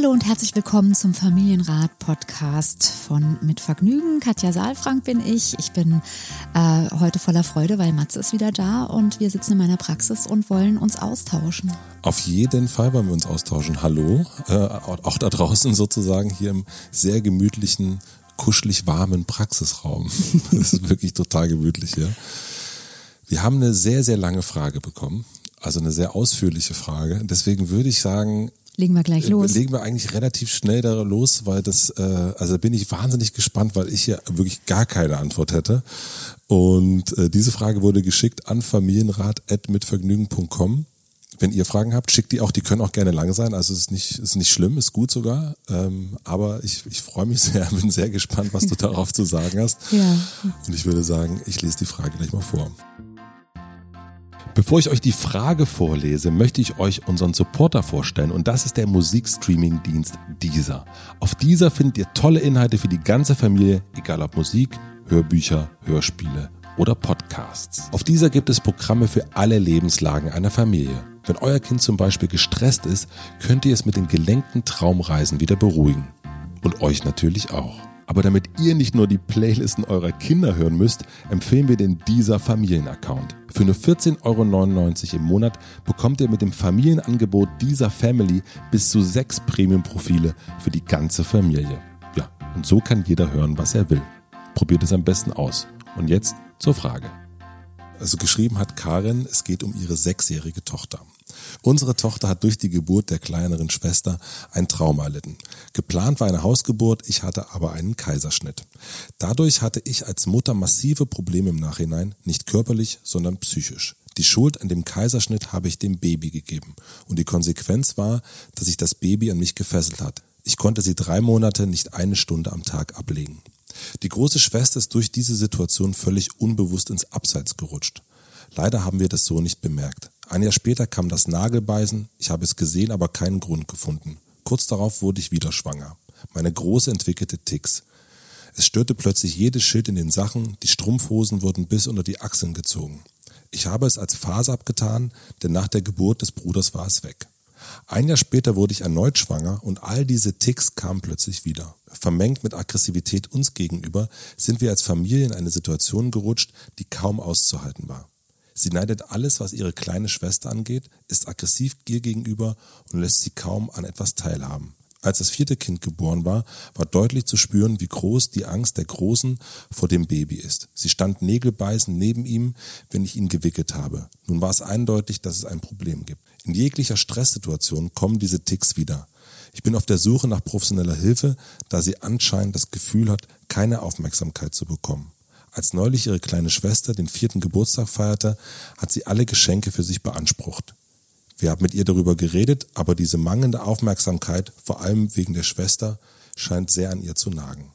Hallo und herzlich willkommen zum Familienrat Podcast von Mit Vergnügen. Katja Saalfrank bin ich. Ich bin äh, heute voller Freude, weil Matze ist wieder da und wir sitzen in meiner Praxis und wollen uns austauschen. Auf jeden Fall wollen wir uns austauschen. Hallo, äh, auch da draußen sozusagen hier im sehr gemütlichen, kuschelig warmen Praxisraum. Das ist wirklich total gemütlich hier. Wir haben eine sehr, sehr lange Frage bekommen. Also eine sehr ausführliche Frage. Deswegen würde ich sagen, Legen wir gleich los. Legen wir eigentlich relativ schnell da los, weil das, äh, also bin ich wahnsinnig gespannt, weil ich hier wirklich gar keine Antwort hätte. Und äh, diese Frage wurde geschickt an familienrat.mitvergnügen.com. Wenn ihr Fragen habt, schickt die auch, die können auch gerne lang sein, also es ist nicht, ist nicht schlimm, ist gut sogar. Ähm, aber ich, ich freue mich sehr, bin sehr gespannt, was du darauf zu sagen hast. Ja. Und ich würde sagen, ich lese die Frage gleich mal vor. Bevor ich euch die Frage vorlese, möchte ich euch unseren Supporter vorstellen und das ist der Musikstreaming-Dienst Deezer. Auf Deezer findet ihr tolle Inhalte für die ganze Familie, egal ob Musik, Hörbücher, Hörspiele oder Podcasts. Auf Deezer gibt es Programme für alle Lebenslagen einer Familie. Wenn euer Kind zum Beispiel gestresst ist, könnt ihr es mit den gelenkten Traumreisen wieder beruhigen. Und euch natürlich auch. Aber damit ihr nicht nur die Playlisten eurer Kinder hören müsst, empfehlen wir den Deezer Familienaccount. Für nur 14,99 Euro im Monat bekommt ihr mit dem Familienangebot Deezer Family bis zu sechs Premium-Profile für die ganze Familie. Ja, und so kann jeder hören, was er will. Probiert es am besten aus. Und jetzt zur Frage. Also geschrieben hat Karin, es geht um ihre sechsjährige Tochter. Unsere Tochter hat durch die Geburt der kleineren Schwester ein Trauma erlitten. Geplant war eine Hausgeburt, ich hatte aber einen Kaiserschnitt. Dadurch hatte ich als Mutter massive Probleme im Nachhinein, nicht körperlich, sondern psychisch. Die Schuld an dem Kaiserschnitt habe ich dem Baby gegeben. Und die Konsequenz war, dass sich das Baby an mich gefesselt hat. Ich konnte sie drei Monate nicht eine Stunde am Tag ablegen. Die große Schwester ist durch diese Situation völlig unbewusst ins Abseits gerutscht. Leider haben wir das so nicht bemerkt. Ein Jahr später kam das Nagelbeißen. Ich habe es gesehen, aber keinen Grund gefunden. Kurz darauf wurde ich wieder schwanger. Meine Große entwickelte Ticks. Es störte plötzlich jedes Schild in den Sachen, die Strumpfhosen wurden bis unter die Achseln gezogen. Ich habe es als Phase abgetan, denn nach der Geburt des Bruders war es weg. Ein Jahr später wurde ich erneut schwanger und all diese Ticks kamen plötzlich wieder. Vermengt mit Aggressivität uns gegenüber sind wir als Familie in eine Situation gerutscht, die kaum auszuhalten war. Sie neidet alles, was ihre kleine Schwester angeht, ist aggressiv ihr gegenüber und lässt sie kaum an etwas teilhaben. Als das vierte Kind geboren war, war deutlich zu spüren, wie groß die Angst der Großen vor dem Baby ist. Sie stand nägelbeißend neben ihm, wenn ich ihn gewickelt habe. Nun war es eindeutig, dass es ein Problem gibt. In jeglicher Stresssituation kommen diese Ticks wieder. Ich bin auf der Suche nach professioneller Hilfe, da sie anscheinend das Gefühl hat, keine Aufmerksamkeit zu bekommen. Als neulich ihre kleine Schwester den vierten Geburtstag feierte, hat sie alle Geschenke für sich beansprucht. Wir haben mit ihr darüber geredet, aber diese mangelnde Aufmerksamkeit, vor allem wegen der Schwester, scheint sehr an ihr zu nagen.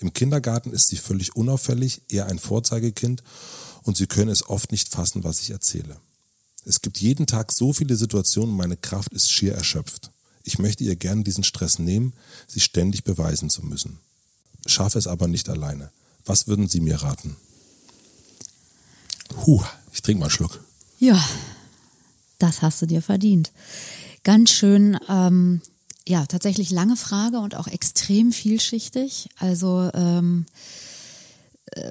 Im Kindergarten ist sie völlig unauffällig, eher ein Vorzeigekind und sie können es oft nicht fassen, was ich erzähle. Es gibt jeden Tag so viele Situationen, meine Kraft ist schier erschöpft. Ich möchte ihr gern diesen Stress nehmen, sie ständig beweisen zu müssen. Schaffe es aber nicht alleine. Was würden Sie mir raten? Huh, ich trinke mal einen Schluck. Ja, das hast du dir verdient. Ganz schön, ähm, ja, tatsächlich lange Frage und auch extrem vielschichtig. Also ähm,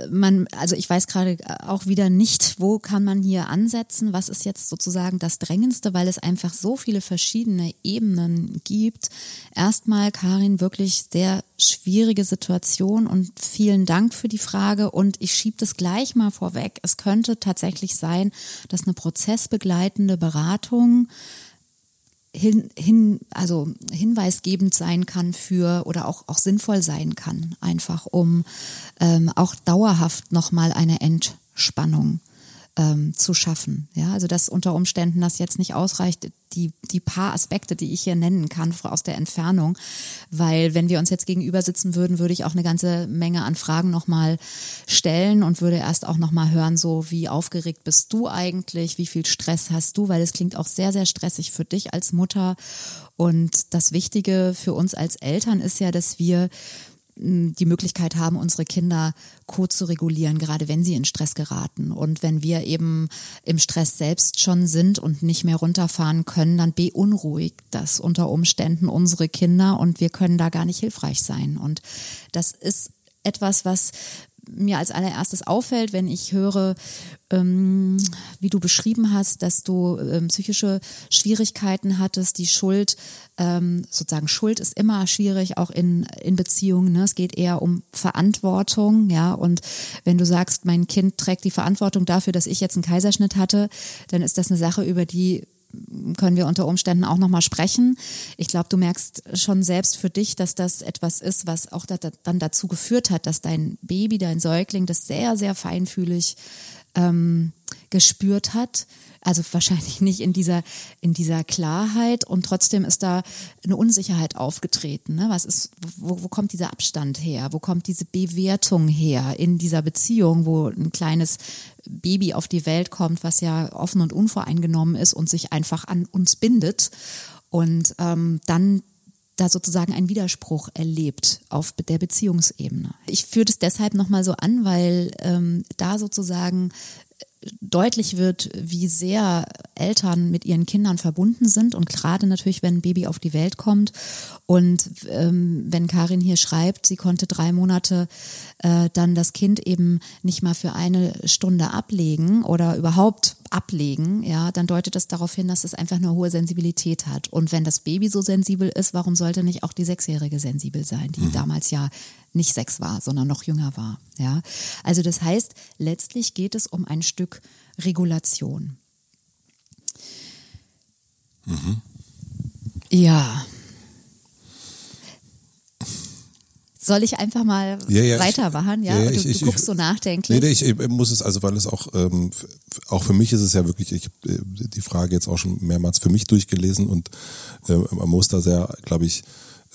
man, also ich weiß gerade auch wieder nicht, wo kann man hier ansetzen, was ist jetzt sozusagen das Drängendste, weil es einfach so viele verschiedene Ebenen gibt. Erstmal, Karin, wirklich sehr schwierige Situation und vielen Dank für die Frage und ich schiebe das gleich mal vorweg. Es könnte tatsächlich sein, dass eine prozessbegleitende Beratung hin, hin, also hinweisgebend sein kann für oder auch, auch sinnvoll sein kann, einfach um ähm, auch dauerhaft nochmal eine Entspannung ähm, zu schaffen. Ja, also dass unter Umständen das jetzt nicht ausreicht, die, die paar Aspekte, die ich hier nennen kann aus der Entfernung, weil wenn wir uns jetzt gegenüber sitzen würden, würde ich auch eine ganze Menge an Fragen nochmal stellen und würde erst auch nochmal hören, so wie aufgeregt bist du eigentlich, wie viel Stress hast du, weil es klingt auch sehr, sehr stressig für dich als Mutter. Und das Wichtige für uns als Eltern ist ja, dass wir die Möglichkeit haben, unsere Kinder co zu regulieren, gerade wenn sie in Stress geraten. Und wenn wir eben im Stress selbst schon sind und nicht mehr runterfahren können, dann beunruhigt das unter Umständen unsere Kinder und wir können da gar nicht hilfreich sein. Und das ist etwas, was mir als allererstes auffällt, wenn ich höre, ähm, wie du beschrieben hast, dass du ähm, psychische Schwierigkeiten hattest, die Schuld, ähm, sozusagen Schuld ist immer schwierig, auch in, in Beziehungen. Ne? Es geht eher um Verantwortung, ja. Und wenn du sagst, mein Kind trägt die Verantwortung dafür, dass ich jetzt einen Kaiserschnitt hatte, dann ist das eine Sache, über die können wir unter Umständen auch nochmal sprechen. Ich glaube, du merkst schon selbst für dich, dass das etwas ist, was auch da, dann dazu geführt hat, dass dein Baby, dein Säugling das sehr, sehr feinfühlig ähm, gespürt hat, also wahrscheinlich nicht in dieser, in dieser Klarheit und trotzdem ist da eine Unsicherheit aufgetreten. Ne? Was ist, wo, wo kommt dieser Abstand her? Wo kommt diese Bewertung her in dieser Beziehung, wo ein kleines Baby auf die Welt kommt, was ja offen und unvoreingenommen ist und sich einfach an uns bindet und ähm, dann da sozusagen ein Widerspruch erlebt auf der Beziehungsebene. Ich führe das deshalb nochmal so an, weil ähm, da sozusagen deutlich wird, wie sehr Eltern mit ihren Kindern verbunden sind und gerade natürlich, wenn ein Baby auf die Welt kommt und ähm, wenn Karin hier schreibt, sie konnte drei Monate äh, dann das Kind eben nicht mal für eine Stunde ablegen oder überhaupt ablegen, ja, dann deutet das darauf hin, dass es einfach eine hohe Sensibilität hat. Und wenn das Baby so sensibel ist, warum sollte nicht auch die Sechsjährige sensibel sein, die mhm. damals ja nicht sechs war, sondern noch jünger war. Ja, also das heißt, letztlich geht es um ein Stück Regulation. Mhm. Ja. Soll ich einfach mal ja, ja, weitermachen? Ja, ja du, ich, du, guckst ich, so nachdenklich. Nee, ich, muss es, also weil es auch, ähm, auch für mich ist es ja wirklich, ich habe äh, die Frage jetzt auch schon mehrmals für mich durchgelesen und äh, man muss da sehr, glaube ich,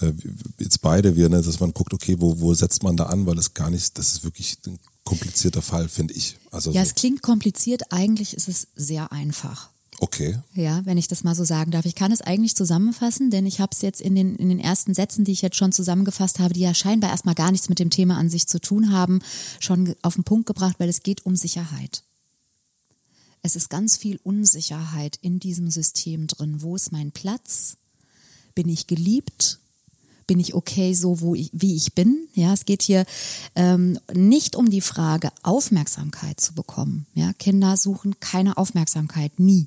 äh, jetzt beide wir, ne, dass man guckt, okay, wo, wo setzt man da an, weil es gar nicht, das ist wirklich ein komplizierter Fall, finde ich. Also ja, so. es klingt kompliziert, eigentlich ist es sehr einfach. Okay. Ja, wenn ich das mal so sagen darf. Ich kann es eigentlich zusammenfassen, denn ich habe es jetzt in den, in den ersten Sätzen, die ich jetzt schon zusammengefasst habe, die ja scheinbar erstmal gar nichts mit dem Thema an sich zu tun haben, schon auf den Punkt gebracht, weil es geht um Sicherheit. Es ist ganz viel Unsicherheit in diesem System drin. Wo ist mein Platz? Bin ich geliebt? Bin ich okay so, wo ich, wie ich bin. Ja, es geht hier ähm, nicht um die Frage, Aufmerksamkeit zu bekommen. Ja, Kinder suchen keine Aufmerksamkeit, nie.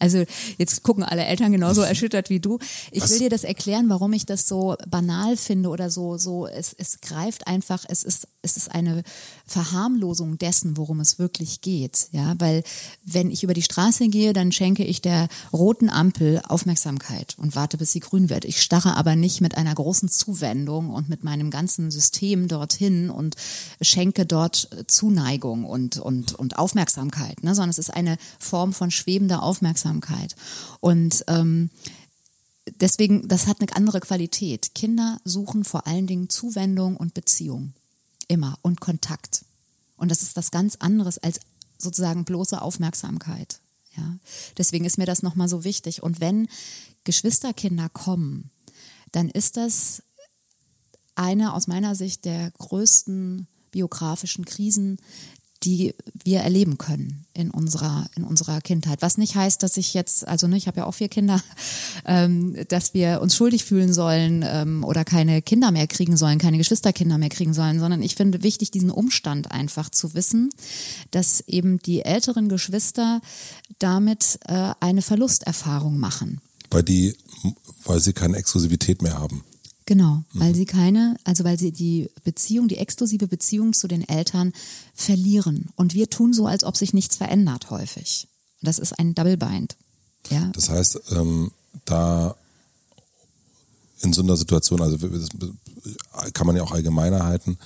Also jetzt gucken alle Eltern genauso erschüttert wie du. Ich Was? will dir das erklären, warum ich das so banal finde oder so, so, es, es greift einfach, es ist, es ist eine Verharmlosung dessen, worum es wirklich geht. Ja, weil wenn ich über die Straße gehe, dann schenke ich der roten Ampel Aufmerksamkeit und warte, bis sie grün wird. Ich starre aber nicht mit einer großen Zuwendung und mit meinem ganzen System dorthin und schenke dort Zuneigung und, und, und Aufmerksamkeit, ne? sondern es ist eine Form von schwebender Aufmerksamkeit. Und ähm, deswegen, das hat eine andere Qualität. Kinder suchen vor allen Dingen Zuwendung und Beziehung. Immer. Und Kontakt. Und das ist was ganz anderes als sozusagen bloße Aufmerksamkeit. Ja. Deswegen ist mir das nochmal so wichtig. Und wenn Geschwisterkinder kommen, dann ist das eine aus meiner Sicht der größten biografischen Krisen, die wir erleben können in unserer in unserer Kindheit. Was nicht heißt, dass ich jetzt, also ne, ich habe ja auch vier Kinder, ähm, dass wir uns schuldig fühlen sollen ähm, oder keine Kinder mehr kriegen sollen, keine Geschwisterkinder mehr kriegen sollen, sondern ich finde wichtig, diesen Umstand einfach zu wissen, dass eben die älteren Geschwister damit äh, eine Verlusterfahrung machen. Weil die weil sie keine Exklusivität mehr haben. Genau, weil mhm. sie keine, also weil sie die Beziehung, die exklusive Beziehung zu den Eltern verlieren. Und wir tun so, als ob sich nichts verändert häufig. Das ist ein Double Bind. Ja? Das heißt, ähm, da in so einer Situation, also kann man ja auch allgemeiner halten,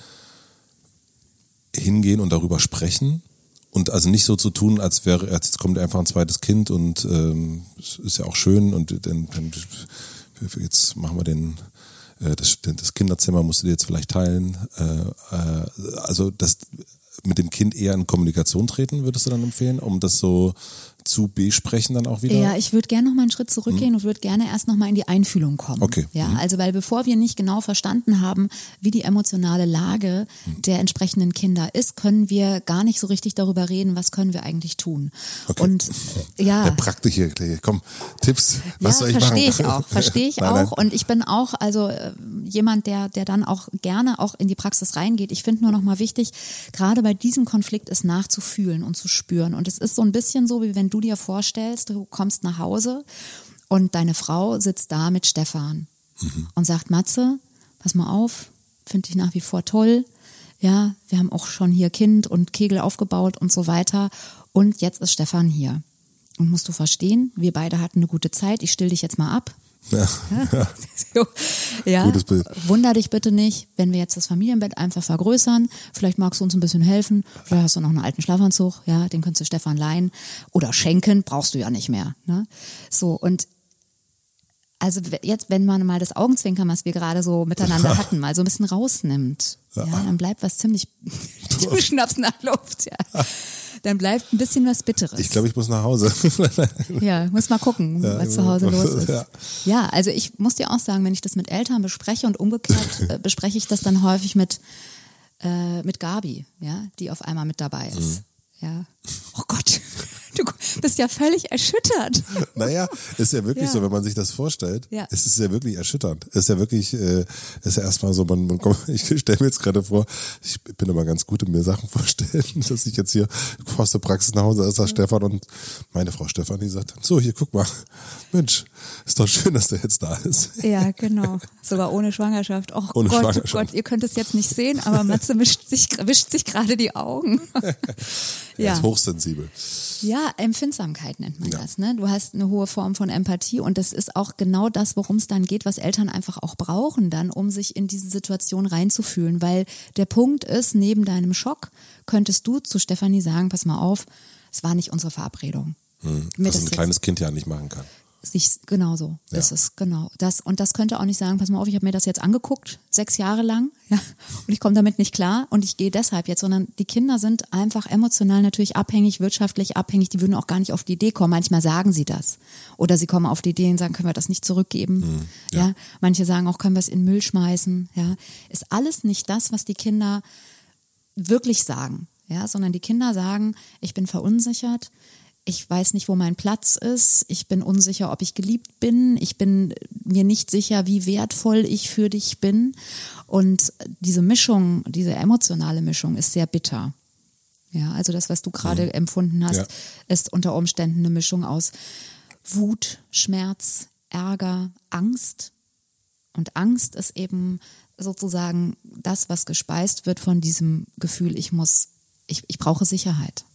hingehen und darüber sprechen und also nicht so zu tun, als wäre, jetzt kommt einfach ein zweites Kind und ähm, ist ja auch schön und dann, dann jetzt machen wir den das, das Kinderzimmer musst du dir jetzt vielleicht teilen. Äh, äh, also das mit dem Kind eher in Kommunikation treten, würdest du dann empfehlen, um das so zu besprechen dann auch wieder? Ja, ich würde gerne noch mal einen Schritt zurückgehen hm. und würde gerne erst noch mal in die Einfühlung kommen. Okay. Ja, hm. also weil bevor wir nicht genau verstanden haben, wie die emotionale Lage hm. der entsprechenden Kinder ist, können wir gar nicht so richtig darüber reden, was können wir eigentlich tun. Okay. Und ja. Der praktische, komm, Tipps, was ja, soll ich verstehe machen? ich auch, verstehe ich nein, auch. Nein. Und ich bin auch also äh, jemand, der der dann auch gerne auch in die Praxis reingeht. Ich finde nur noch mal wichtig, gerade bei diesem Konflikt ist nachzufühlen und zu spüren. Und es ist so ein bisschen so, wie wenn du dir vorstellst, du kommst nach Hause und deine Frau sitzt da mit Stefan mhm. und sagt, Matze, pass mal auf, finde ich nach wie vor toll. Ja, wir haben auch schon hier Kind und Kegel aufgebaut und so weiter. Und jetzt ist Stefan hier. Und musst du verstehen, wir beide hatten eine gute Zeit. Ich still dich jetzt mal ab. Ja. so. ja. Gutes Bild. Wunder dich bitte nicht, wenn wir jetzt das Familienbett einfach vergrößern. Vielleicht magst du uns ein bisschen helfen. Vielleicht hast du noch einen alten Schlafanzug, ja, den könntest du Stefan leihen oder schenken, brauchst du ja nicht mehr. Ne? So und also jetzt, wenn man mal das Augenzwinkern, was wir gerade so miteinander hatten, mal so ein bisschen rausnimmt, ja, ja dann bleibt was ziemlich du schnappst nach Luft, ja. Dann bleibt ein bisschen was Bitteres. Ich glaube, ich muss nach Hause. ja, muss mal gucken, ja, was zu Hause los ist. Ja. ja, also ich muss dir auch sagen, wenn ich das mit Eltern bespreche und umgekehrt äh, bespreche ich das dann häufig mit, äh, mit Gabi, ja, die auf einmal mit dabei ist. Mhm. Ja. Oh Gott, du bist ja völlig erschüttert. Naja, ist ja wirklich ja. so, wenn man sich das vorstellt. Ja. Es ist ja wirklich erschütternd. Es ist ja wirklich, äh, ist ja erstmal so, man, man kommt, ich stelle mir jetzt gerade vor, ich bin immer ganz gut in mir Sachen vorstellen, dass ich jetzt hier aus der Praxis nach Hause ist, da ja. Stefan und meine Frau Stefanie sagt dann, so, hier, guck mal, Mensch, ist doch schön, dass der jetzt da ist. Ja, genau. Sogar ohne Schwangerschaft. Oh ohne Gott, Schwangerschaft. Oh Gott, ihr könnt es jetzt nicht sehen, aber Matze wischt sich, wischt sich gerade die Augen. ja. Er ist hochsensibel. Ja, Empfindsamkeit nennt man ja. das. Ne? Du hast eine hohe Form von Empathie und das ist auch genau das, worum es dann geht, was Eltern einfach auch brauchen dann, um sich in diese Situation reinzufühlen. Weil der Punkt ist, neben deinem Schock könntest du zu Stefanie sagen, pass mal auf, es war nicht unsere Verabredung. Hm, was ein kleines Kind ja nicht machen kann sich genauso ja. ist es genau das. Und das könnte auch nicht sagen pass mal auf ich habe mir das jetzt angeguckt sechs Jahre lang ja und ich komme damit nicht klar und ich gehe deshalb jetzt sondern die Kinder sind einfach emotional natürlich abhängig wirtschaftlich abhängig die würden auch gar nicht auf die Idee kommen. Manchmal sagen sie das. Oder sie kommen auf die Idee und sagen können wir das nicht zurückgeben? Mhm, ja. ja. Manche sagen auch können wir es in Müll schmeißen? Ja. Ist alles nicht das was die Kinder wirklich sagen ja sondern die Kinder sagen ich bin verunsichert ich weiß nicht, wo mein Platz ist, ich bin unsicher, ob ich geliebt bin, ich bin mir nicht sicher, wie wertvoll ich für dich bin. Und diese Mischung, diese emotionale Mischung ist sehr bitter. Ja, also das, was du gerade mhm. empfunden hast, ja. ist unter Umständen eine Mischung aus Wut, Schmerz, Ärger, Angst. Und Angst ist eben sozusagen das, was gespeist wird von diesem Gefühl, ich muss, ich, ich brauche Sicherheit.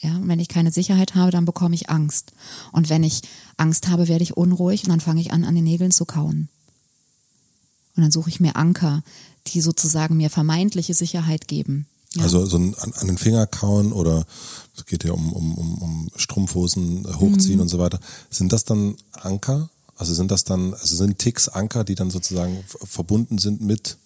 Ja, und wenn ich keine Sicherheit habe, dann bekomme ich Angst. Und wenn ich Angst habe, werde ich unruhig und dann fange ich an, an den Nägeln zu kauen. Und dann suche ich mir Anker, die sozusagen mir vermeintliche Sicherheit geben. Ja. Also so ein, an, an, den Finger kauen oder es geht ja um, um, um, um Strumpfhosen hochziehen mhm. und so weiter. Sind das dann Anker? Also sind das dann, also sind Ticks Anker, die dann sozusagen verbunden sind mit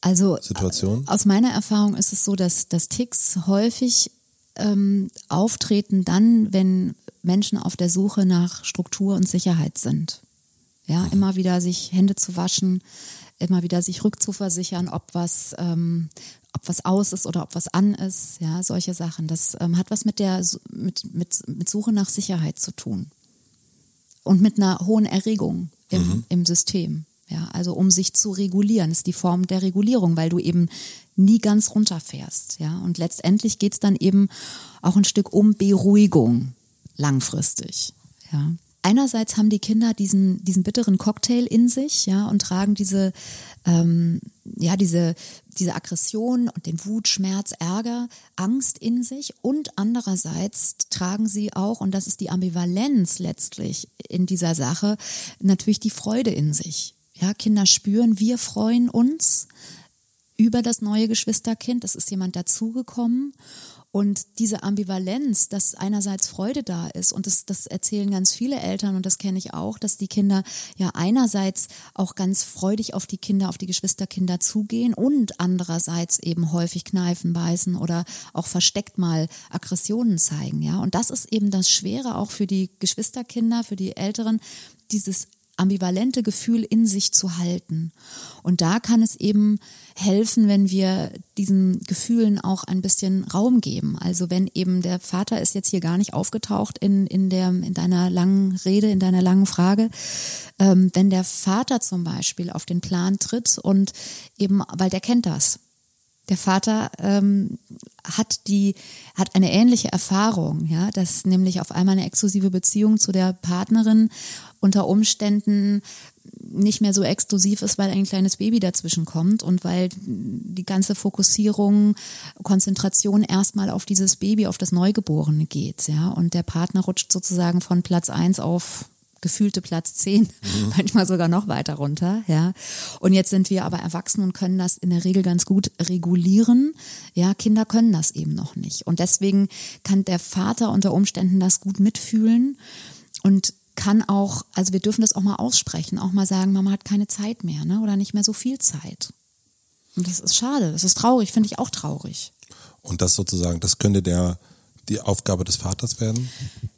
also Situationen? aus meiner Erfahrung ist es so, dass, dass Ticks häufig ähm, auftreten dann, wenn Menschen auf der Suche nach Struktur und Sicherheit sind. Ja, mhm. immer wieder sich Hände zu waschen, immer wieder sich rückzuversichern, ob was, ähm, ob was aus ist oder ob was an ist. Ja, solche Sachen. Das ähm, hat was mit der mit, mit, mit Suche nach Sicherheit zu tun. Und mit einer hohen Erregung im, mhm. im System. Ja, also um sich zu regulieren, ist die Form der Regulierung, weil du eben nie ganz runterfährst. Ja, und letztendlich geht's dann eben auch ein Stück um Beruhigung langfristig. Ja. Einerseits haben die Kinder diesen, diesen bitteren Cocktail in sich, ja, und tragen diese, ähm, ja, diese, diese Aggression und den Wut, Schmerz, Ärger, Angst in sich und andererseits tragen sie auch, und das ist die Ambivalenz letztlich in dieser Sache, natürlich die Freude in sich. Ja, Kinder spüren, wir freuen uns über das neue Geschwisterkind. Es ist jemand dazugekommen Und diese Ambivalenz, dass einerseits Freude da ist und das, das erzählen ganz viele Eltern und das kenne ich auch, dass die Kinder ja einerseits auch ganz freudig auf die Kinder, auf die Geschwisterkinder zugehen und andererseits eben häufig kneifen, beißen oder auch versteckt mal Aggressionen zeigen, ja. Und das ist eben das Schwere auch für die Geschwisterkinder, für die Älteren, dieses ambivalente Gefühl in sich zu halten. Und da kann es eben helfen, wenn wir diesen Gefühlen auch ein bisschen Raum geben. Also wenn eben der Vater ist jetzt hier gar nicht aufgetaucht in, in, der, in deiner langen Rede, in deiner langen Frage, ähm, wenn der Vater zum Beispiel auf den Plan tritt und eben, weil der kennt das, der Vater ähm, hat die hat eine ähnliche Erfahrung, ja, dass nämlich auf einmal eine exklusive Beziehung zu der Partnerin unter Umständen nicht mehr so exklusiv ist, weil ein kleines Baby dazwischen kommt und weil die ganze Fokussierung, Konzentration erstmal auf dieses Baby, auf das Neugeborene geht, ja, und der Partner rutscht sozusagen von Platz eins auf gefühlte Platz 10, mhm. manchmal sogar noch weiter runter, ja. Und jetzt sind wir aber erwachsen und können das in der Regel ganz gut regulieren. Ja, Kinder können das eben noch nicht. Und deswegen kann der Vater unter Umständen das gut mitfühlen und kann auch, also wir dürfen das auch mal aussprechen, auch mal sagen, Mama hat keine Zeit mehr, ne? Oder nicht mehr so viel Zeit. Und das ist schade, das ist traurig, finde ich auch traurig. Und das sozusagen, das könnte der die Aufgabe des Vaters werden?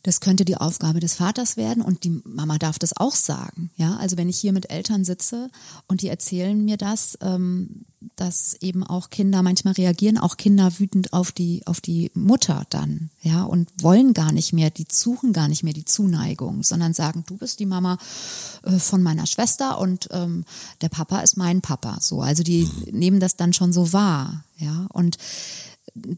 Das könnte die Aufgabe des Vaters werden und die Mama darf das auch sagen. Ja, also wenn ich hier mit Eltern sitze und die erzählen mir das, ähm, dass eben auch Kinder manchmal reagieren, auch Kinder wütend auf die auf die Mutter dann, ja, und wollen gar nicht mehr, die suchen gar nicht mehr die Zuneigung, sondern sagen, du bist die Mama äh, von meiner Schwester und ähm, der Papa ist mein Papa. So, also die mhm. nehmen das dann schon so wahr, ja, und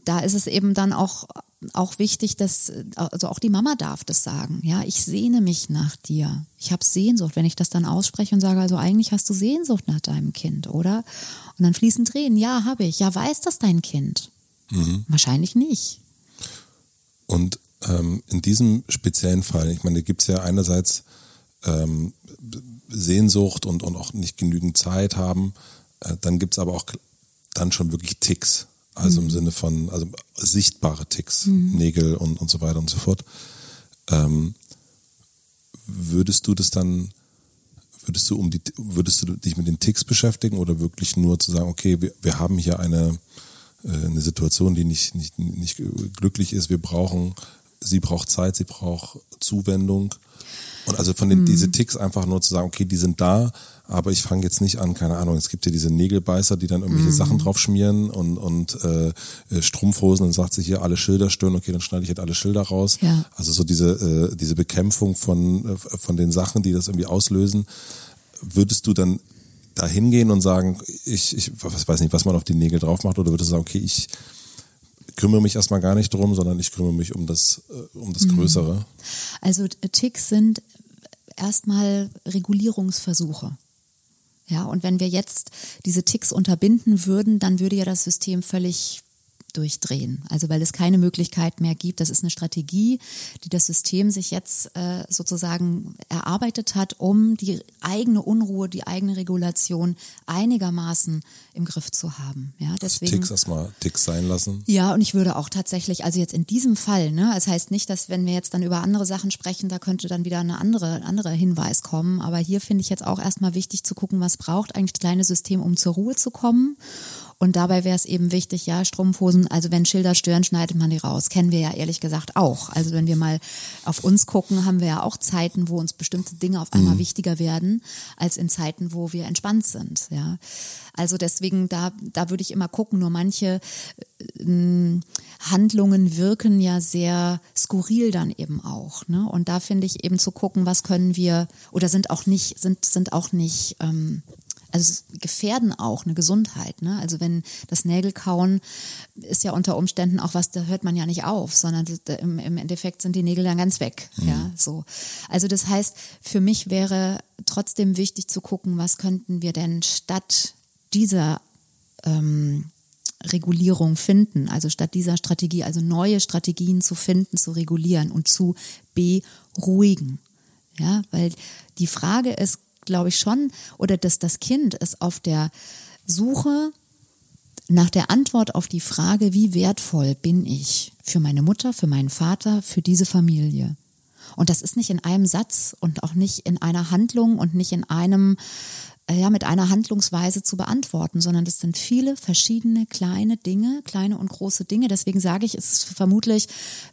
da ist es eben dann auch auch wichtig, dass also auch die Mama darf das sagen. Ja, ich sehne mich nach dir. Ich habe Sehnsucht, wenn ich das dann ausspreche und sage, also eigentlich hast du Sehnsucht nach deinem Kind, oder? Und dann fließen Tränen. Ja, habe ich. Ja, weiß das dein Kind? Mhm. Wahrscheinlich nicht. Und ähm, in diesem speziellen Fall, ich meine, da gibt es ja einerseits ähm, Sehnsucht und, und auch nicht genügend Zeit haben, äh, dann gibt es aber auch dann schon wirklich Ticks. Also mhm. im Sinne von, also sichtbare Ticks, mhm. Nägel und, und so weiter und so fort. Ähm, würdest du das dann, würdest du um die, würdest du dich mit den Ticks beschäftigen oder wirklich nur zu sagen, okay, wir, wir haben hier eine, äh, eine Situation, die nicht, nicht, nicht glücklich ist, wir brauchen, sie braucht Zeit, sie braucht Zuwendung. Und also von den, mhm. diese Ticks einfach nur zu sagen, okay, die sind da, aber ich fange jetzt nicht an, keine Ahnung, es gibt ja diese Nägelbeißer, die dann irgendwelche mhm. Sachen drauf schmieren und, und äh, äh Strumpfhosen und sagt sich hier alle Schilder stören, okay, dann schneide ich halt alle Schilder raus. Ja. Also so diese, äh, diese Bekämpfung von, äh, von den Sachen, die das irgendwie auslösen. Würdest du dann da hingehen und sagen, ich, ich weiß nicht, was man auf die Nägel drauf macht, oder würdest du sagen, okay, ich kümmere mich erstmal gar nicht drum, sondern ich kümmere mich um das, äh, um das mhm. Größere? Also Ticks sind erstmal Regulierungsversuche. Ja, und wenn wir jetzt diese Ticks unterbinden würden, dann würde ja das System völlig durchdrehen. Also weil es keine Möglichkeit mehr gibt. Das ist eine Strategie, die das System sich jetzt äh, sozusagen erarbeitet hat, um die eigene Unruhe, die eigene Regulation einigermaßen im Griff zu haben. Ja, deswegen. Ticks erstmal Ticks sein lassen. Ja, und ich würde auch tatsächlich, also jetzt in diesem Fall, ne, es das heißt nicht, dass wenn wir jetzt dann über andere Sachen sprechen, da könnte dann wieder eine andere, andere Hinweis kommen. Aber hier finde ich jetzt auch erstmal wichtig zu gucken, was braucht eigentlich das kleine System, um zur Ruhe zu kommen. Und dabei wäre es eben wichtig, ja, Strumpfhosen, also wenn Schilder stören, schneidet man die raus. Kennen wir ja ehrlich gesagt auch. Also wenn wir mal auf uns gucken, haben wir ja auch Zeiten, wo uns bestimmte Dinge auf einmal mhm. wichtiger werden, als in Zeiten, wo wir entspannt sind. Ja. Also deswegen, da, da würde ich immer gucken, nur manche äh, Handlungen wirken ja sehr skurril dann eben auch. Ne? Und da finde ich eben zu gucken, was können wir oder sind auch nicht, sind, sind auch nicht ähm, also gefährden auch eine Gesundheit. Ne? Also wenn das Nägelkauen ist ja unter Umständen auch was, da hört man ja nicht auf, sondern im, im Endeffekt sind die Nägel dann ganz weg. Mhm. Ja, so. Also das heißt, für mich wäre trotzdem wichtig zu gucken, was könnten wir denn statt dieser ähm, Regulierung finden, also statt dieser Strategie, also neue Strategien zu finden, zu regulieren und zu beruhigen. Ja, weil die Frage ist, glaube ich schon, oder dass das Kind ist auf der Suche nach der Antwort auf die Frage, wie wertvoll bin ich für meine Mutter, für meinen Vater, für diese Familie. Und das ist nicht in einem Satz und auch nicht in einer Handlung und nicht in einem, ja, mit einer Handlungsweise zu beantworten, sondern das sind viele verschiedene kleine Dinge, kleine und große Dinge. Deswegen sage ich, es ist vermutlich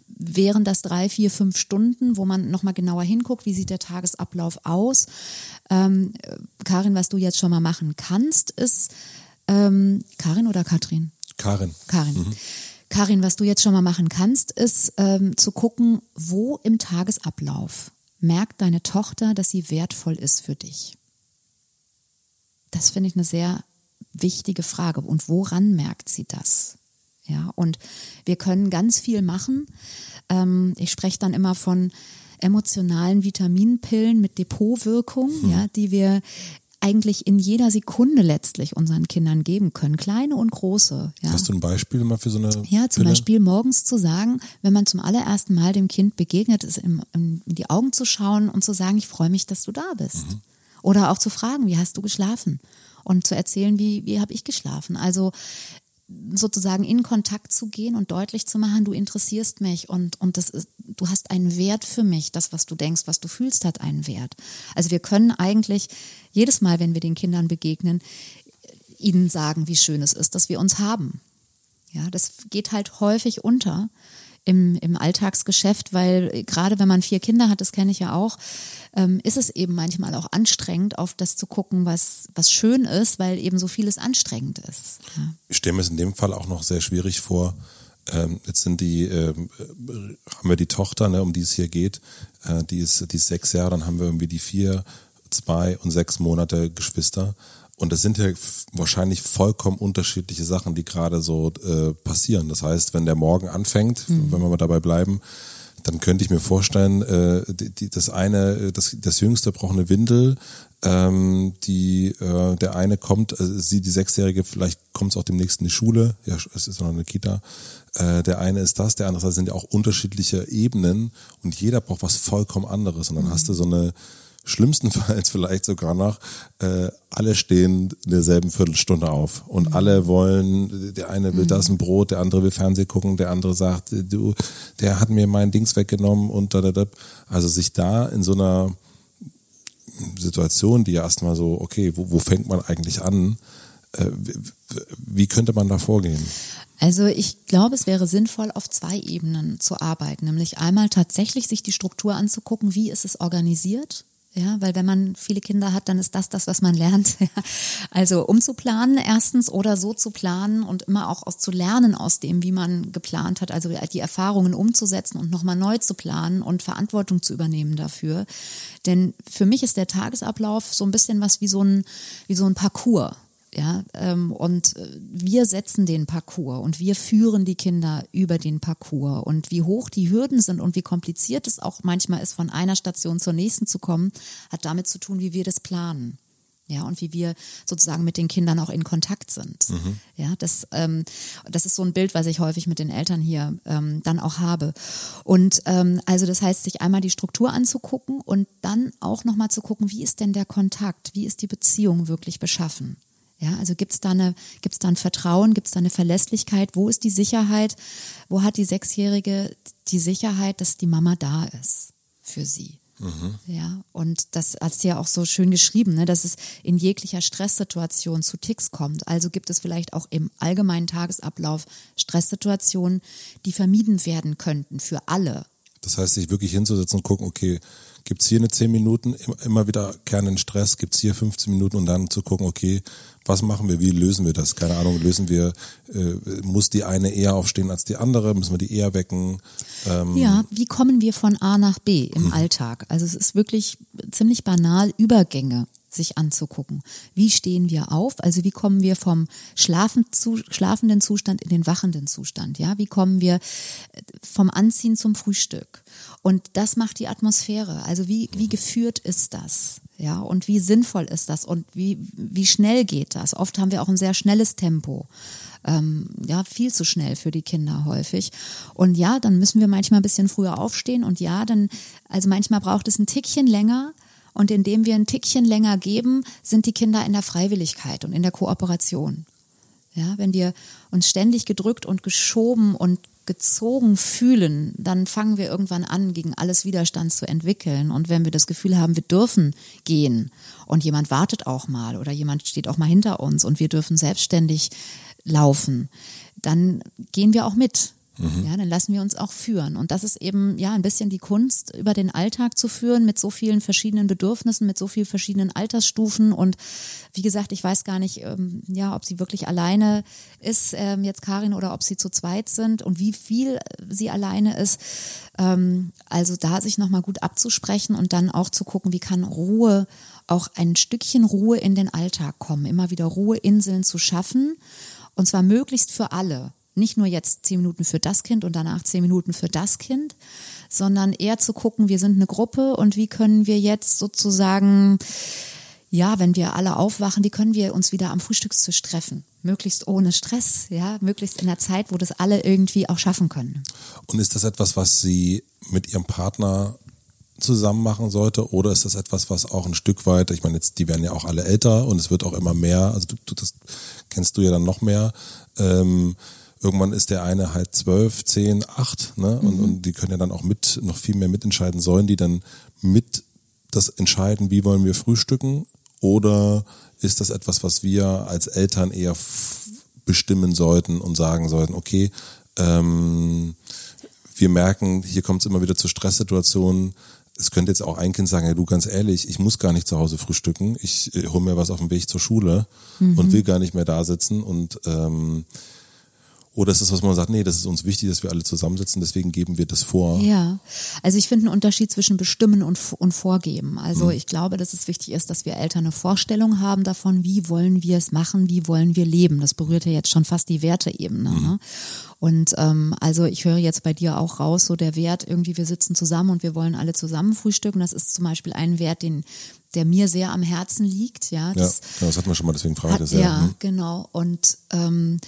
wären das drei, vier, fünf Stunden, wo man nochmal genauer hinguckt, wie sieht der Tagesablauf aus. Ähm, Karin, was du jetzt schon mal machen kannst, ist, ähm, Karin oder Katrin? Karin. Karin. Mhm. Karin, was du jetzt schon mal machen kannst, ist ähm, zu gucken, wo im Tagesablauf merkt deine Tochter, dass sie wertvoll ist für dich. Das finde ich eine sehr wichtige Frage. Und woran merkt sie das? Ja, und wir können ganz viel machen. Ähm, ich spreche dann immer von emotionalen Vitaminpillen mit Depotwirkung, hm. ja, die wir eigentlich in jeder Sekunde letztlich unseren Kindern geben können, kleine und große. Ja. Hast du ein Beispiel mal für so eine? Ja, zum Pille? Beispiel morgens zu sagen, wenn man zum allerersten Mal dem Kind begegnet, ist in, in die Augen zu schauen und zu sagen, ich freue mich, dass du da bist. Mhm. Oder auch zu fragen, wie hast du geschlafen? Und zu erzählen, wie, wie habe ich geschlafen? Also sozusagen in Kontakt zu gehen und deutlich zu machen, du interessierst mich und, und das ist, du hast einen Wert für mich. Das, was du denkst, was du fühlst, hat einen Wert. Also wir können eigentlich jedes Mal, wenn wir den Kindern begegnen, ihnen sagen, wie schön es ist, dass wir uns haben. Ja, das geht halt häufig unter im, im Alltagsgeschäft, weil gerade wenn man vier Kinder hat, das kenne ich ja auch, ähm, ist es eben manchmal auch anstrengend, auf das zu gucken, was, was schön ist, weil eben so vieles anstrengend ist. Ja. Ich stelle mir es in dem Fall auch noch sehr schwierig vor. Ähm, jetzt sind die, ähm, haben wir die Tochter, ne, um die es hier geht, äh, die, ist, die ist sechs Jahre, dann haben wir irgendwie die vier, zwei und sechs Monate Geschwister. Und es sind ja wahrscheinlich vollkommen unterschiedliche Sachen, die gerade so äh, passieren. Das heißt, wenn der Morgen anfängt, mhm. wenn wir mal dabei bleiben, dann könnte ich mir vorstellen, äh, die, die, das eine, das, das jüngste braucht eine Windel, ähm, die, äh, der eine kommt, äh, sie, die Sechsjährige, vielleicht kommt es auch demnächst in die Schule, ja, es ist noch eine Kita, äh, der eine ist das, der andere das sind ja auch unterschiedliche Ebenen und jeder braucht was vollkommen anderes und dann mhm. hast du so eine, schlimmstenfalls vielleicht sogar noch, äh, alle stehen in derselben Viertelstunde auf und mhm. alle wollen, der eine will mhm. das ein Brot, der andere will Fernsehen gucken, der andere sagt, du, der hat mir mein Dings weggenommen und da, da, da. Also sich da in so einer Situation, die ja erstmal so, okay, wo, wo fängt man eigentlich an? Äh, wie könnte man da vorgehen? Also ich glaube, es wäre sinnvoll, auf zwei Ebenen zu arbeiten. Nämlich einmal tatsächlich sich die Struktur anzugucken, wie ist es organisiert ja, weil wenn man viele Kinder hat, dann ist das das, was man lernt. Also umzuplanen erstens oder so zu planen und immer auch aus zu lernen aus dem, wie man geplant hat, also die Erfahrungen umzusetzen und nochmal neu zu planen und Verantwortung zu übernehmen dafür. Denn für mich ist der Tagesablauf so ein bisschen was wie so ein, wie so ein Parcours. Ja, ähm, und äh, wir setzen den Parcours und wir führen die Kinder über den Parcours. Und wie hoch die Hürden sind und wie kompliziert es auch manchmal ist, von einer Station zur nächsten zu kommen, hat damit zu tun, wie wir das planen. Ja, und wie wir sozusagen mit den Kindern auch in Kontakt sind. Mhm. Ja, das, ähm, das ist so ein Bild, was ich häufig mit den Eltern hier ähm, dann auch habe. Und ähm, also das heißt, sich einmal die Struktur anzugucken und dann auch nochmal zu gucken, wie ist denn der Kontakt, wie ist die Beziehung wirklich beschaffen. Ja, also gibt es da, eine, gibt's da ein Vertrauen, gibt es da eine Verlässlichkeit? Wo ist die Sicherheit? Wo hat die Sechsjährige die Sicherheit, dass die Mama da ist für sie? Mhm. Ja, und das hat sie ja auch so schön geschrieben, ne, dass es in jeglicher Stresssituation zu Ticks kommt. Also gibt es vielleicht auch im allgemeinen Tagesablauf Stresssituationen, die vermieden werden könnten für alle. Das heißt, sich wirklich hinzusetzen und gucken, okay, gibt es hier eine 10 Minuten, immer wieder keinen Stress, gibt es hier 15 Minuten und dann zu gucken, okay, was machen wir, wie lösen wir das? Keine Ahnung, lösen wir, äh, muss die eine eher aufstehen als die andere, müssen wir die eher wecken? Ähm ja, wie kommen wir von A nach B im mhm. Alltag? Also es ist wirklich ziemlich banal, Übergänge sich anzugucken. Wie stehen wir auf? Also wie kommen wir vom schlafen zu, schlafenden Zustand in den wachenden Zustand? Ja, wie kommen wir vom Anziehen zum Frühstück? Und das macht die Atmosphäre. Also wie, wie geführt ist das? Ja, und wie sinnvoll ist das? Und wie, wie schnell geht das? Oft haben wir auch ein sehr schnelles Tempo. Ähm, ja, viel zu schnell für die Kinder häufig. Und ja, dann müssen wir manchmal ein bisschen früher aufstehen. Und ja, dann, also manchmal braucht es ein Tickchen länger, und indem wir ein Tickchen länger geben, sind die Kinder in der Freiwilligkeit und in der Kooperation. Ja, wenn wir uns ständig gedrückt und geschoben und gezogen fühlen, dann fangen wir irgendwann an, gegen alles Widerstand zu entwickeln. Und wenn wir das Gefühl haben, wir dürfen gehen und jemand wartet auch mal oder jemand steht auch mal hinter uns und wir dürfen selbstständig laufen, dann gehen wir auch mit. Mhm. Ja, dann lassen wir uns auch führen. Und das ist eben ja ein bisschen die Kunst, über den Alltag zu führen mit so vielen verschiedenen Bedürfnissen, mit so vielen verschiedenen Altersstufen. Und wie gesagt, ich weiß gar nicht, ähm, ja, ob sie wirklich alleine ist, ähm, jetzt Karin, oder ob sie zu zweit sind und wie viel sie alleine ist. Ähm, also da sich nochmal gut abzusprechen und dann auch zu gucken, wie kann Ruhe auch ein Stückchen Ruhe in den Alltag kommen, immer wieder Ruheinseln zu schaffen. Und zwar möglichst für alle nicht nur jetzt zehn Minuten für das Kind und danach zehn Minuten für das Kind, sondern eher zu gucken, wir sind eine Gruppe und wie können wir jetzt sozusagen, ja, wenn wir alle aufwachen, wie können wir uns wieder am Frühstückstisch treffen? Möglichst ohne Stress, ja, möglichst in der Zeit, wo das alle irgendwie auch schaffen können. Und ist das etwas, was Sie mit Ihrem Partner zusammen machen sollte oder ist das etwas, was auch ein Stück weit, ich meine jetzt, die werden ja auch alle älter und es wird auch immer mehr, also du, du das kennst du ja dann noch mehr, ähm, irgendwann ist der eine halt zwölf, zehn, acht, ne? Und, mhm. und die können ja dann auch mit, noch viel mehr mitentscheiden. Sollen die dann mit das entscheiden, wie wollen wir frühstücken? Oder ist das etwas, was wir als Eltern eher bestimmen sollten und sagen sollten, okay, ähm, wir merken, hier kommt es immer wieder zu Stresssituationen. Es könnte jetzt auch ein Kind sagen, ja du ganz ehrlich, ich muss gar nicht zu Hause frühstücken. Ich äh, hole mir was auf dem Weg zur Schule mhm. und will gar nicht mehr da sitzen und ähm, oder ist es, was man sagt, nee, das ist uns wichtig, dass wir alle zusammensitzen, deswegen geben wir das vor? Ja, also ich finde einen Unterschied zwischen bestimmen und, und vorgeben. Also mhm. ich glaube, dass es wichtig ist, dass wir Eltern eine Vorstellung haben davon, wie wollen wir es machen, wie wollen wir leben. Das berührt ja jetzt schon fast die Werteebene. Mhm. Ne? Und ähm, also ich höre jetzt bei dir auch raus, so der Wert, irgendwie wir sitzen zusammen und wir wollen alle zusammen frühstücken. Das ist zum Beispiel ein Wert, den der mir sehr am Herzen liegt. Ja, das, ja, das hatten wir schon mal, deswegen frage ich das ja. Ja, mhm. genau. Und ähm,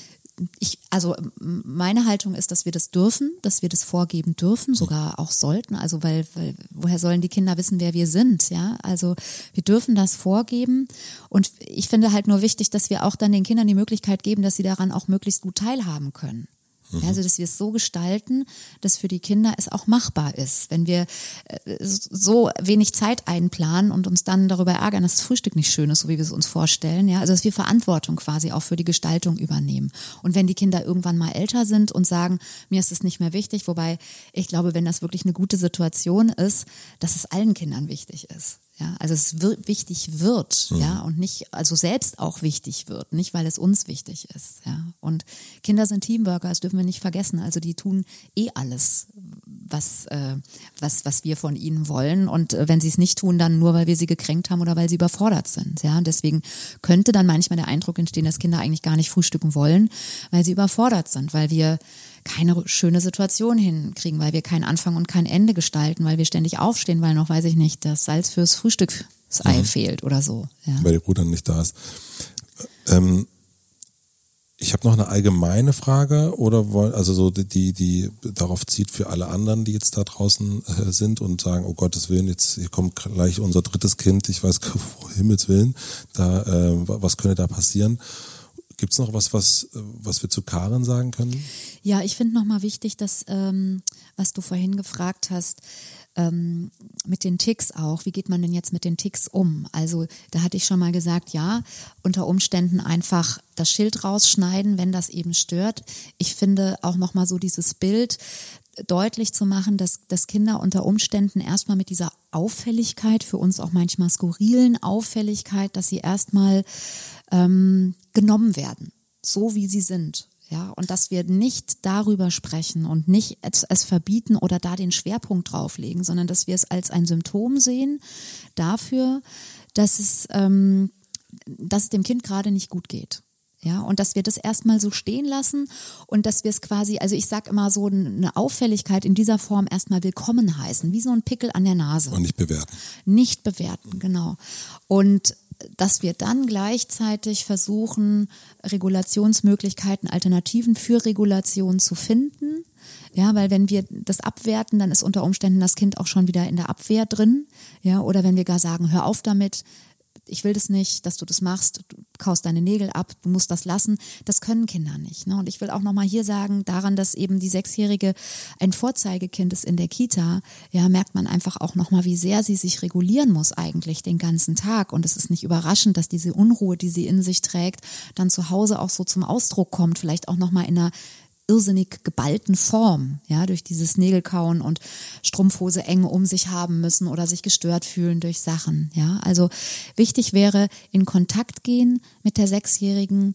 ich, also meine Haltung ist, dass wir das dürfen, dass wir das vorgeben dürfen, sogar auch sollten. Also weil, weil woher sollen die Kinder wissen, wer wir sind? Ja, also wir dürfen das vorgeben. Und ich finde halt nur wichtig, dass wir auch dann den Kindern die Möglichkeit geben, dass sie daran auch möglichst gut teilhaben können. Mhm. Also, dass wir es so gestalten, dass für die Kinder es auch machbar ist. Wenn wir äh, so wenig Zeit einplanen und uns dann darüber ärgern, dass das Frühstück nicht schön ist, so wie wir es uns vorstellen, ja, also dass wir Verantwortung quasi auch für die Gestaltung übernehmen. Und wenn die Kinder irgendwann mal älter sind und sagen, mir ist es nicht mehr wichtig, wobei ich glaube, wenn das wirklich eine gute Situation ist, dass es allen Kindern wichtig ist. Ja, also es wird, wichtig wird, mhm. ja, und nicht, also selbst auch wichtig wird, nicht weil es uns wichtig ist, ja. Und Kinder sind Teamworker, das dürfen wir nicht vergessen. Also die tun eh alles, was, äh, was, was wir von ihnen wollen. Und äh, wenn sie es nicht tun, dann nur, weil wir sie gekränkt haben oder weil sie überfordert sind, ja. Und deswegen könnte dann manchmal der Eindruck entstehen, dass Kinder eigentlich gar nicht frühstücken wollen, weil sie überfordert sind, weil wir keine schöne Situation hinkriegen, weil wir keinen Anfang und kein Ende gestalten, weil wir ständig aufstehen, weil noch, weiß ich nicht, das Salz fürs Frühstücksei mhm. fehlt oder so. Ja. Weil die Bruder nicht da ist. Ähm, ich habe noch eine allgemeine Frage oder wollen, also so die, die, darauf zieht für alle anderen, die jetzt da draußen äh, sind und sagen, oh Gottes Willen, jetzt hier kommt gleich unser drittes Kind, ich weiß, oh, Himmels Willen, da, äh, was könnte da passieren? Gibt es noch was, was, was wir zu Karen sagen können? Ja, ich finde nochmal wichtig, dass, ähm, was du vorhin gefragt hast, ähm, mit den Ticks auch. Wie geht man denn jetzt mit den Ticks um? Also da hatte ich schon mal gesagt, ja, unter Umständen einfach das Schild rausschneiden, wenn das eben stört. Ich finde auch nochmal so dieses Bild deutlich zu machen, dass, dass Kinder unter Umständen erstmal mit dieser Auffälligkeit, für uns auch manchmal skurrilen Auffälligkeit, dass sie erstmal ähm, genommen werden, so wie sie sind. Ja, und dass wir nicht darüber sprechen und nicht es, es, verbieten oder da den Schwerpunkt drauflegen, sondern dass wir es als ein Symptom sehen dafür, dass es, ähm, dass es dem Kind gerade nicht gut geht. Ja, und dass wir das erstmal so stehen lassen und dass wir es quasi, also ich sag immer so eine Auffälligkeit in dieser Form erstmal willkommen heißen, wie so ein Pickel an der Nase. Und nicht bewerten. Nicht bewerten, genau. Und dass wir dann gleichzeitig versuchen, Regulationsmöglichkeiten, Alternativen für Regulation zu finden. Ja, weil wenn wir das abwerten, dann ist unter Umständen das Kind auch schon wieder in der Abwehr drin. Ja, oder wenn wir gar sagen, hör auf damit, ich will das nicht, dass du das machst, du kaust deine Nägel ab, du musst das lassen. Das können Kinder nicht. Ne? Und ich will auch nochmal hier sagen, daran, dass eben die Sechsjährige ein Vorzeigekind ist in der Kita, ja, merkt man einfach auch nochmal, wie sehr sie sich regulieren muss eigentlich den ganzen Tag. Und es ist nicht überraschend, dass diese Unruhe, die sie in sich trägt, dann zu Hause auch so zum Ausdruck kommt, vielleicht auch nochmal in einer irrsinnig geballten Form, ja, durch dieses Nägelkauen und Strumpfhose eng um sich haben müssen oder sich gestört fühlen durch Sachen, ja. Also wichtig wäre in Kontakt gehen mit der Sechsjährigen,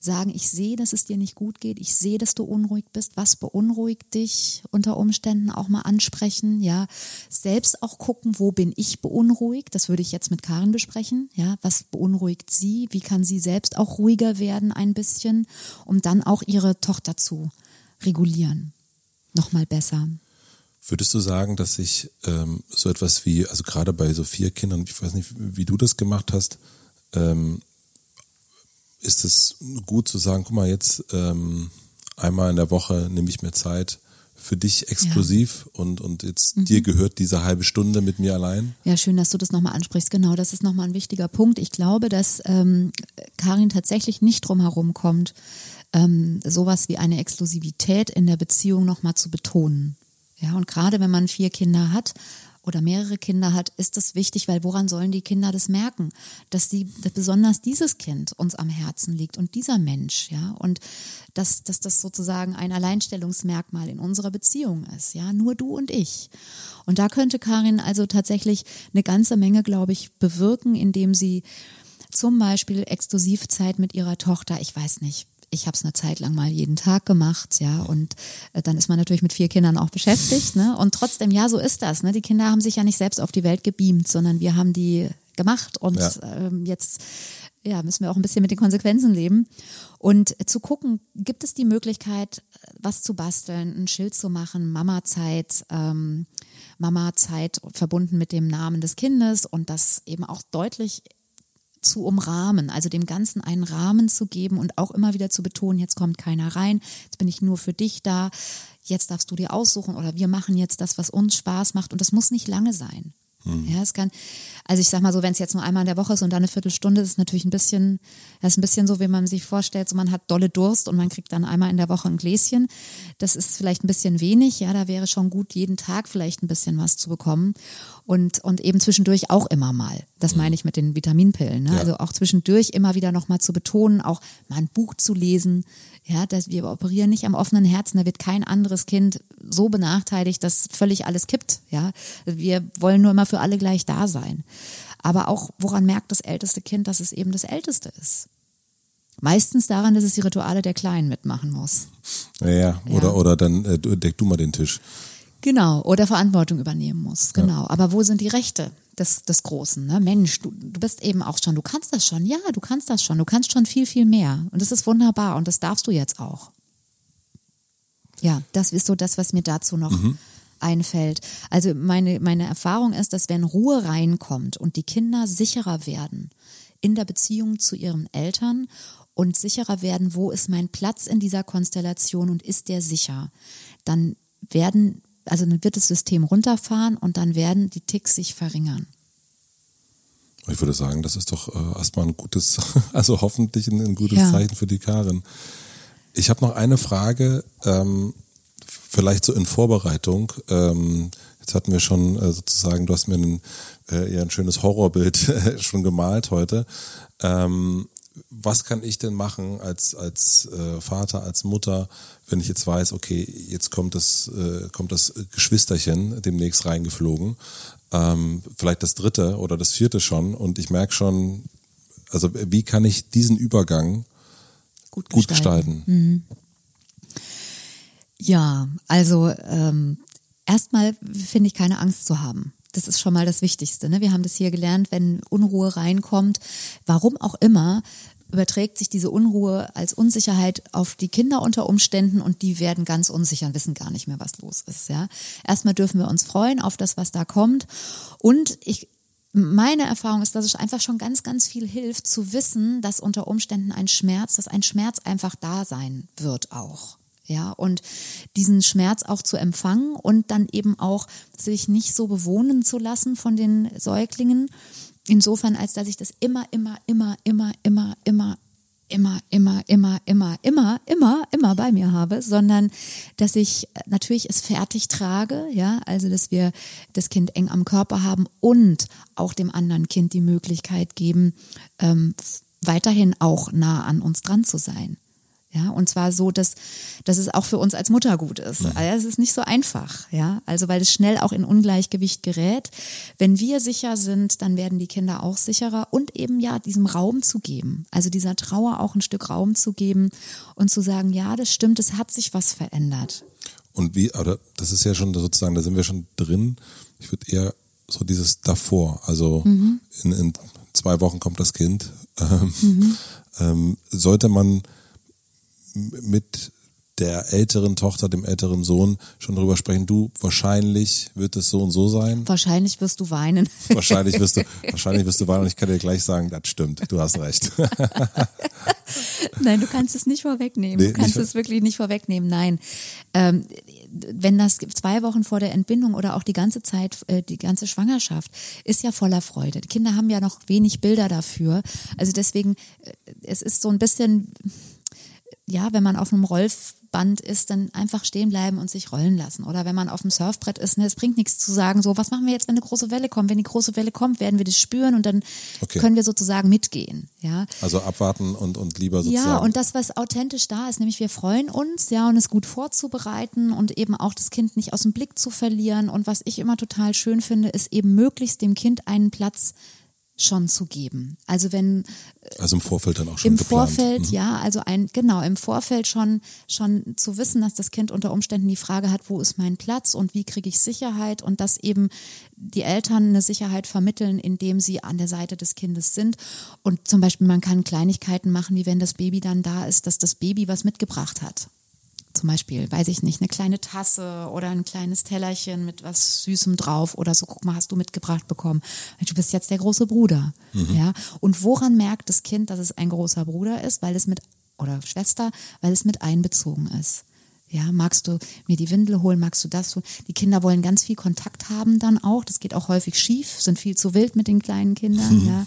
sagen, ich sehe, dass es dir nicht gut geht, ich sehe, dass du unruhig bist, was beunruhigt dich unter Umständen auch mal ansprechen, ja, selbst auch gucken, wo bin ich beunruhigt, das würde ich jetzt mit Karin besprechen, ja, was beunruhigt sie, wie kann sie selbst auch ruhiger werden ein bisschen, um dann auch ihre Tochter zu regulieren, nochmal besser. Würdest du sagen, dass sich ähm, so etwas wie, also gerade bei so vier Kindern, ich weiß nicht, wie du das gemacht hast, ähm, ist es gut zu sagen, guck mal, jetzt ähm, einmal in der Woche nehme ich mir Zeit für dich exklusiv ja. und, und jetzt mhm. dir gehört diese halbe Stunde mit mir allein? Ja, schön, dass du das nochmal ansprichst. Genau, das ist nochmal ein wichtiger Punkt. Ich glaube, dass ähm, Karin tatsächlich nicht drum herum kommt, ähm, sowas wie eine Exklusivität in der Beziehung nochmal zu betonen. Ja, und gerade wenn man vier Kinder hat oder mehrere Kinder hat, ist das wichtig, weil woran sollen die Kinder das merken? Dass sie, dass besonders dieses Kind uns am Herzen liegt und dieser Mensch, ja, und dass, dass das sozusagen ein Alleinstellungsmerkmal in unserer Beziehung ist, ja, nur du und ich. Und da könnte Karin also tatsächlich eine ganze Menge, glaube ich, bewirken, indem sie zum Beispiel Exklusivzeit mit ihrer Tochter, ich weiß nicht, ich habe es eine Zeit lang mal jeden Tag gemacht, ja, und äh, dann ist man natürlich mit vier Kindern auch beschäftigt, ne? Und trotzdem, ja, so ist das, ne? Die Kinder haben sich ja nicht selbst auf die Welt gebeamt, sondern wir haben die gemacht und ja. ähm, jetzt ja, müssen wir auch ein bisschen mit den Konsequenzen leben. Und zu gucken, gibt es die Möglichkeit, was zu basteln, ein Schild zu machen, Mama-Zeit, ähm, Mama-Zeit verbunden mit dem Namen des Kindes und das eben auch deutlich zu umrahmen, also dem Ganzen einen Rahmen zu geben und auch immer wieder zu betonen, jetzt kommt keiner rein, jetzt bin ich nur für dich da, jetzt darfst du dir aussuchen oder wir machen jetzt das, was uns Spaß macht und das muss nicht lange sein. Mhm. Ja, es kann, also ich sag mal so, wenn es jetzt nur einmal in der Woche ist und dann eine Viertelstunde, ist es natürlich ein bisschen, das ist ein bisschen so, wie man sich vorstellt, so man hat dolle Durst und man kriegt dann einmal in der Woche ein Gläschen. Das ist vielleicht ein bisschen wenig, ja, da wäre schon gut, jeden Tag vielleicht ein bisschen was zu bekommen und, und eben zwischendurch auch immer mal. Das meine ich mit den Vitaminpillen. Ne? Ja. Also auch zwischendurch immer wieder nochmal zu betonen, auch mal ein Buch zu lesen. Ja, dass wir operieren nicht am offenen Herzen, da wird kein anderes Kind so benachteiligt, dass völlig alles kippt. Ja, wir wollen nur immer für alle gleich da sein. Aber auch, woran merkt das älteste Kind, dass es eben das Älteste ist? Meistens daran, dass es die Rituale der Kleinen mitmachen muss. Ja, ja. oder, ja. oder dann äh, deck du mal den Tisch. Genau, oder Verantwortung übernehmen muss, genau. Ja. Aber wo sind die Rechte des, des Großen? Ne? Mensch, du, du bist eben auch schon, du kannst das schon, ja, du kannst das schon, du kannst schon viel, viel mehr. Und das ist wunderbar und das darfst du jetzt auch. Ja, das ist so das, was mir dazu noch mhm. einfällt. Also meine, meine Erfahrung ist, dass wenn Ruhe reinkommt und die Kinder sicherer werden in der Beziehung zu ihren Eltern und sicherer werden, wo ist mein Platz in dieser Konstellation und ist der sicher, dann werden also dann wird das System runterfahren und dann werden die Ticks sich verringern. Ich würde sagen, das ist doch äh, erstmal ein gutes, also hoffentlich ein, ein gutes ja. Zeichen für die Karin. Ich habe noch eine Frage, ähm, vielleicht so in Vorbereitung. Ähm, jetzt hatten wir schon äh, sozusagen, du hast mir ein, äh, ja, ein schönes Horrorbild schon gemalt heute. Ähm, was kann ich denn machen als, als äh, Vater, als Mutter, wenn ich jetzt weiß, okay, jetzt kommt das, äh, kommt das Geschwisterchen demnächst reingeflogen, ähm, vielleicht das dritte oder das vierte schon und ich merke schon, also wie kann ich diesen Übergang gut gestalten? Gut gestalten? Mhm. Ja, also ähm, erstmal finde ich keine Angst zu haben. Das ist schon mal das Wichtigste. Ne? Wir haben das hier gelernt, wenn Unruhe reinkommt, warum auch immer, überträgt sich diese Unruhe als Unsicherheit auf die Kinder unter Umständen und die werden ganz unsicher und wissen gar nicht mehr, was los ist. Ja? Erstmal dürfen wir uns freuen auf das, was da kommt. Und ich, meine Erfahrung ist, dass es einfach schon ganz, ganz viel hilft, zu wissen, dass unter Umständen ein Schmerz, dass ein Schmerz einfach da sein wird auch. Ja, und diesen Schmerz auch zu empfangen und dann eben auch sich nicht so bewohnen zu lassen von den Säuglingen, insofern, als dass ich das immer, immer, immer, immer, immer, immer, immer, immer, immer, immer, immer, immer, immer bei mir habe, sondern dass ich natürlich es fertig trage, ja, also dass wir das Kind eng am Körper haben und auch dem anderen Kind die Möglichkeit geben, ähm, weiterhin auch nah an uns dran zu sein. Ja, und zwar so, dass, dass es auch für uns als Mutter gut ist. Mhm. Also es ist nicht so einfach, ja. Also weil es schnell auch in Ungleichgewicht gerät. Wenn wir sicher sind, dann werden die Kinder auch sicherer und eben ja, diesem Raum zu geben. Also dieser Trauer auch ein Stück Raum zu geben und zu sagen, ja, das stimmt, es hat sich was verändert. Und wie, oder das ist ja schon sozusagen, da sind wir schon drin. Ich würde eher so dieses davor, also mhm. in, in zwei Wochen kommt das Kind. Ähm, mhm. ähm, sollte man mit der älteren Tochter, dem älteren Sohn schon drüber sprechen, du, wahrscheinlich wird es so und so sein. Wahrscheinlich wirst du weinen. Wahrscheinlich wirst du, wahrscheinlich wirst du weinen und ich kann dir gleich sagen, das stimmt, du hast recht. Nein, du kannst es nicht vorwegnehmen. Nee, du kannst es wirklich nicht vorwegnehmen. Nein. Ähm, wenn das zwei Wochen vor der Entbindung oder auch die ganze Zeit, äh, die ganze Schwangerschaft, ist ja voller Freude. Die Kinder haben ja noch wenig Bilder dafür. Also deswegen, äh, es ist so ein bisschen, ja, wenn man auf einem Rolfband ist, dann einfach stehen bleiben und sich rollen lassen. Oder wenn man auf dem Surfbrett ist, ne, es bringt nichts zu sagen, so, was machen wir jetzt, wenn eine große Welle kommt? Wenn die große Welle kommt, werden wir das spüren und dann okay. können wir sozusagen mitgehen. Ja. Also abwarten und, und lieber sozusagen. Ja, und das, was authentisch da ist, nämlich wir freuen uns, ja, und es gut vorzubereiten und eben auch das Kind nicht aus dem Blick zu verlieren. Und was ich immer total schön finde, ist eben möglichst dem Kind einen Platz schon zu geben. Also wenn äh, also im Vorfeld dann auch schon im geplant. Vorfeld mhm. ja, also ein genau im Vorfeld schon schon zu wissen, dass das Kind unter Umständen die Frage hat, wo ist mein Platz und wie kriege ich Sicherheit und dass eben die Eltern eine Sicherheit vermitteln, indem sie an der Seite des Kindes sind und zum Beispiel man kann Kleinigkeiten machen, wie wenn das Baby dann da ist, dass das Baby was mitgebracht hat zum Beispiel, weiß ich nicht, eine kleine Tasse oder ein kleines Tellerchen mit was Süßem drauf oder so, guck mal, hast du mitgebracht bekommen. Du bist jetzt der große Bruder. Mhm. Ja. Und woran merkt das Kind, dass es ein großer Bruder ist? Weil es mit, oder Schwester, weil es mit einbezogen ist. Ja, magst du mir die Windel holen, magst du das tun? Die Kinder wollen ganz viel Kontakt haben dann auch. Das geht auch häufig schief, sind viel zu wild mit den kleinen Kindern. Ja.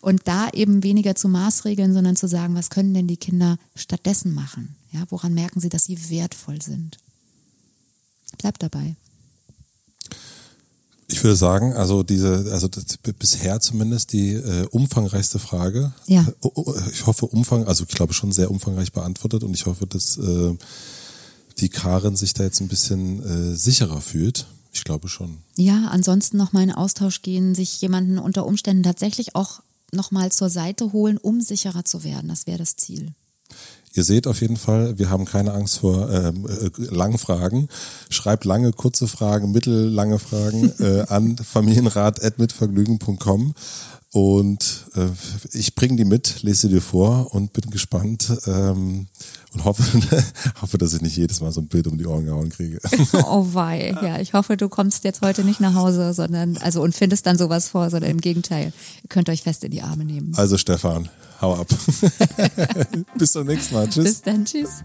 Und da eben weniger zu Maßregeln, sondern zu sagen, was können denn die Kinder stattdessen machen? Ja, woran merken sie, dass sie wertvoll sind? Bleibt dabei. Ich würde sagen, also diese, also bisher zumindest die äh, umfangreichste Frage. Ja. Ich hoffe umfang, also ich glaube schon sehr umfangreich beantwortet und ich hoffe, dass äh, die Karin sich da jetzt ein bisschen äh, sicherer fühlt. Ich glaube schon. Ja, ansonsten noch mal in Austausch gehen, sich jemanden unter Umständen tatsächlich auch noch mal zur Seite holen, um sicherer zu werden. Das wäre das Ziel. Ihr seht auf jeden Fall, wir haben keine Angst vor ähm, äh, langen Fragen. Schreibt lange, kurze Fragen, mittellange Fragen äh, an familienrat.mitvergnügen.com und äh, ich bringe die mit, lese sie dir vor und bin gespannt ähm, und hoffe, hoffe, dass ich nicht jedes Mal so ein Bild um die Ohren gehauen kriege. Oh wei, ja, ich hoffe, du kommst jetzt heute nicht nach Hause, sondern also und findest dann sowas vor, sondern im Gegenteil, ihr könnt euch fest in die Arme nehmen. Also Stefan, hau ab. Bis zum nächsten Mal. Tschüss. Bis dann, tschüss.